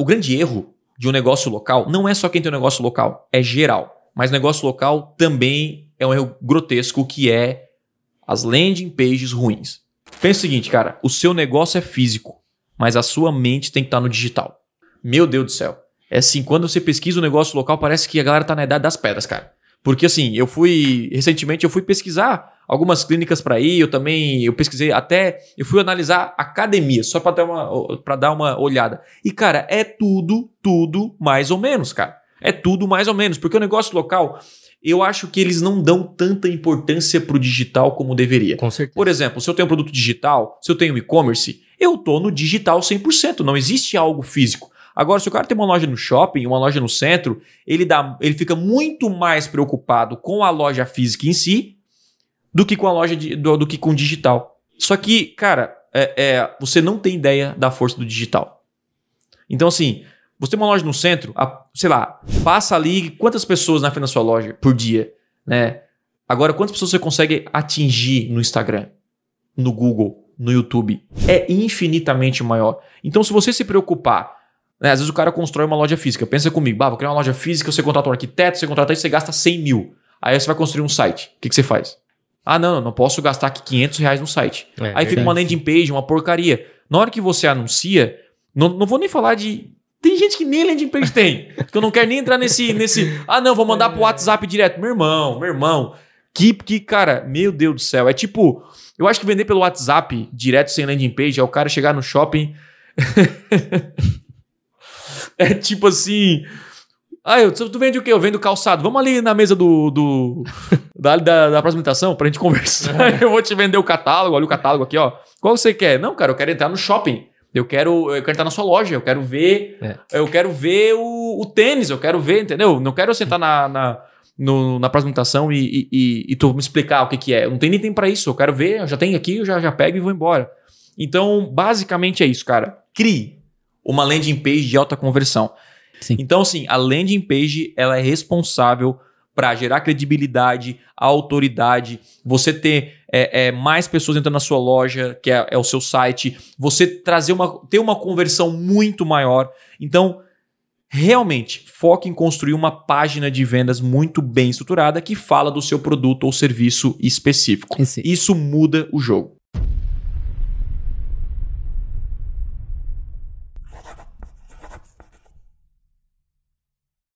o grande erro de um negócio local não é só quem tem um negócio local, é geral. Mas negócio local também é um erro grotesco que é as landing pages ruins. Pensa o seguinte, cara, o seu negócio é físico, mas a sua mente tem que estar no digital. Meu Deus do céu. É assim, quando você pesquisa o negócio local, parece que a galera tá na idade das pedras, cara. Porque assim, eu fui recentemente eu fui pesquisar algumas clínicas para ir, eu também eu pesquisei até eu fui analisar academia só para dar uma para dar uma olhada. E cara, é tudo, tudo mais ou menos, cara. É tudo mais ou menos, porque o negócio local eu acho que eles não dão tanta importância pro digital como deveria. Com certeza. Por exemplo, se eu tenho um produto digital, se eu tenho e-commerce, eu tô no digital 100%, não existe algo físico. Agora, se o cara tem uma loja no shopping, uma loja no centro, ele, dá, ele fica muito mais preocupado com a loja física em si do que com a loja de, do, do que com o digital. Só que, cara, é, é, você não tem ideia da força do digital. Então, assim, você tem uma loja no centro, a, sei lá, passa ali quantas pessoas na frente da sua loja por dia, né? Agora, quantas pessoas você consegue atingir no Instagram, no Google, no YouTube? É infinitamente maior. Então, se você se preocupar né? Às vezes o cara constrói uma loja física. Pensa comigo, bah, vou criar uma loja física, você contrata um arquiteto, você contrata isso, você gasta 100 mil. Aí você vai construir um site. O que, que você faz? Ah, não, não posso gastar aqui 500 reais no site. É, Aí fica uma landing page, uma porcaria. Na hora que você anuncia, não, não vou nem falar de. Tem gente que nem landing page tem. que eu não quero nem entrar nesse, nesse. Ah, não, vou mandar pro WhatsApp direto. Meu irmão, meu irmão. Que, que, cara, meu Deus do céu. É tipo. Eu acho que vender pelo WhatsApp direto sem landing page é o cara chegar no shopping. É tipo assim. Ah, eu, tu vende o quê? Eu vendo calçado. Vamos ali na mesa do. do da, da, da apresentação pra gente conversar. eu vou te vender o catálogo, olha o catálogo aqui, ó. Qual você quer? Não, cara, eu quero entrar no shopping. Eu quero, eu quero entrar na sua loja, eu quero ver. É. Eu quero ver o, o, tênis, eu quero ver, entendeu? Não quero sentar na, na, no, na apresentação e, e, e, tu me explicar o que, que é. Eu não tenho nem tempo pra isso. Eu quero ver, eu já tenho aqui, eu já, já pego e vou embora. Então, basicamente é isso, cara. Crie uma landing page de alta conversão. Sim. Então, assim, a landing page ela é responsável para gerar credibilidade, autoridade, você ter é, é, mais pessoas entrando na sua loja, que é, é, o seu site, você trazer uma, ter uma conversão muito maior. Então, realmente, foque em construir uma página de vendas muito bem estruturada que fala do seu produto ou serviço específico. Esse. Isso muda o jogo.